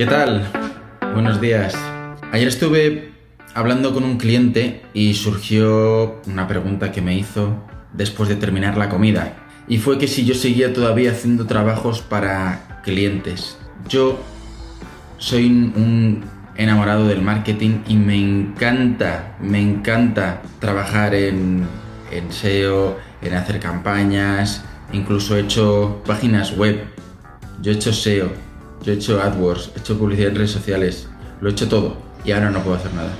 ¿Qué tal? Buenos días. Ayer estuve hablando con un cliente y surgió una pregunta que me hizo después de terminar la comida. Y fue que si yo seguía todavía haciendo trabajos para clientes. Yo soy un enamorado del marketing y me encanta, me encanta trabajar en, SEO, en hacer campañas, incluso he hecho páginas web, yo he hecho SEO, yo he hecho AdWords, he hecho publicidad en redes sociales, lo he hecho todo y ahora no puedo hacer nada.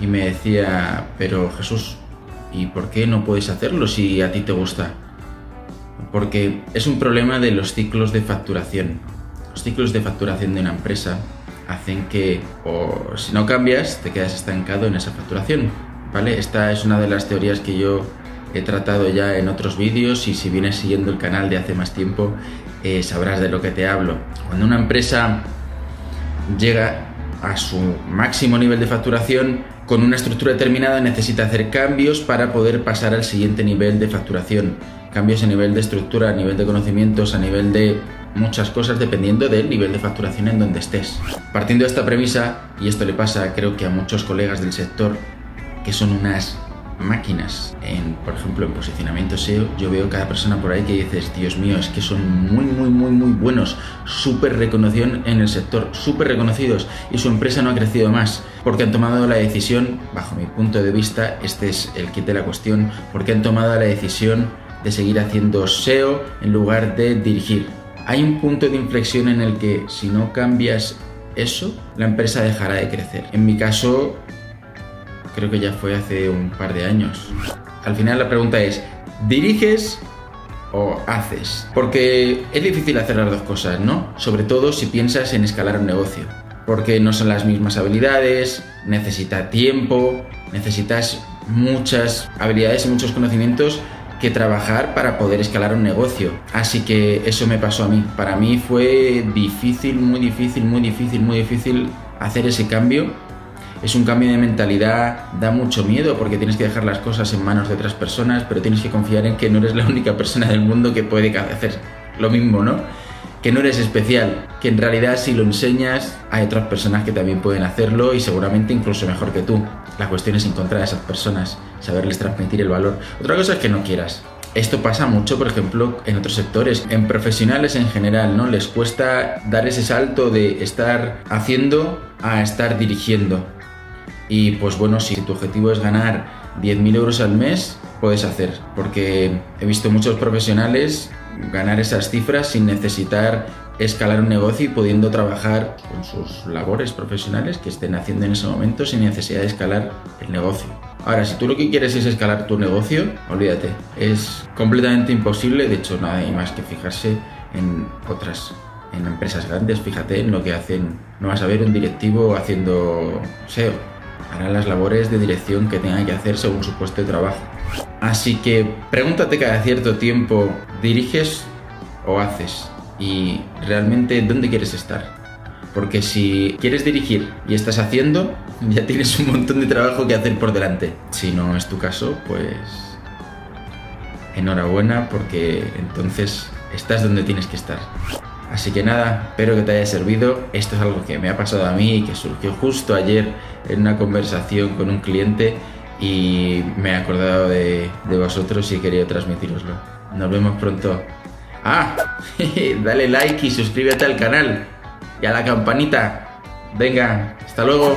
Y me decía, pero Jesús, ¿y por qué no puedes hacerlo si a ti te gusta? Porque es un problema de los ciclos de facturación. Los ciclos de facturación de una empresa hacen que, o si no cambias, te quedas estancado en esa facturación. ¿Vale? Esta es una de las teorías que yo he tratado ya en otros vídeos y si vienes siguiendo el canal de hace más tiempo eh, sabrás de lo que te hablo. Cuando una empresa llega a su máximo nivel de facturación, con una estructura determinada necesita hacer cambios para poder pasar al siguiente nivel de facturación. Cambios a nivel de estructura, a nivel de conocimientos, a nivel de muchas cosas dependiendo del nivel de facturación en donde estés. Partiendo de esta premisa, y esto le pasa creo que a muchos colegas del sector, que son unas máquinas, en, por ejemplo, en posicionamiento SEO, yo veo cada persona por ahí que dices, Dios mío, es que son muy, muy, muy, muy buenos, súper reconocidos en el sector, súper reconocidos y su empresa no ha crecido más porque han tomado la decisión, bajo mi punto de vista, este es el kit de la cuestión, porque han tomado la decisión de seguir haciendo SEO en lugar de dirigir. Hay un punto de inflexión en el que si no cambias eso, la empresa dejará de crecer. En mi caso, creo que ya fue hace un par de años. Al final la pregunta es, ¿diriges o haces? Porque es difícil hacer las dos cosas, ¿no? Sobre todo si piensas en escalar un negocio. Porque no son las mismas habilidades, necesita tiempo, necesitas muchas habilidades y muchos conocimientos que trabajar para poder escalar un negocio. Así que eso me pasó a mí. Para mí fue difícil, muy difícil, muy difícil, muy difícil hacer ese cambio es un cambio de mentalidad, da mucho miedo porque tienes que dejar las cosas en manos de otras personas, pero tienes que confiar en que no eres la única persona del mundo que puede hacer lo mismo, ¿no? Que no eres especial, que en realidad si lo enseñas hay otras personas que también pueden hacerlo y seguramente incluso mejor que tú. La cuestión es encontrar a esas personas, saberles transmitir el valor. Otra cosa es que no quieras, esto pasa mucho, por ejemplo, en otros sectores, en profesionales en general, ¿no? Les cuesta dar ese salto de estar haciendo a estar dirigiendo. Y pues bueno, si tu objetivo es ganar 10.000 euros al mes, puedes hacer, porque he visto muchos profesionales ganar esas cifras sin necesitar escalar un negocio y pudiendo trabajar con sus labores profesionales que estén haciendo en ese momento sin necesidad de escalar el negocio. Ahora, si tú lo que quieres es escalar tu negocio, olvídate, es completamente imposible, de hecho nada hay más que fijarse en otras en empresas grandes, fíjate en lo que hacen, no vas a ver un directivo haciendo SEO, hará las labores de dirección que tenga que hacer según su puesto de trabajo. Así que pregúntate cada cierto tiempo, ¿diriges o haces? Y realmente, ¿dónde quieres estar? Porque si quieres dirigir y estás haciendo, ya tienes un montón de trabajo que hacer por delante. Si no es tu caso, pues enhorabuena porque entonces estás donde tienes que estar. Así que nada, espero que te haya servido. Esto es algo que me ha pasado a mí y que surgió justo ayer en una conversación con un cliente y me he acordado de, vosotros y querido transmitiroslo. Nos vemos pronto. Ah, dale like y suscríbete al canal y a la campanita. Venga, hasta luego.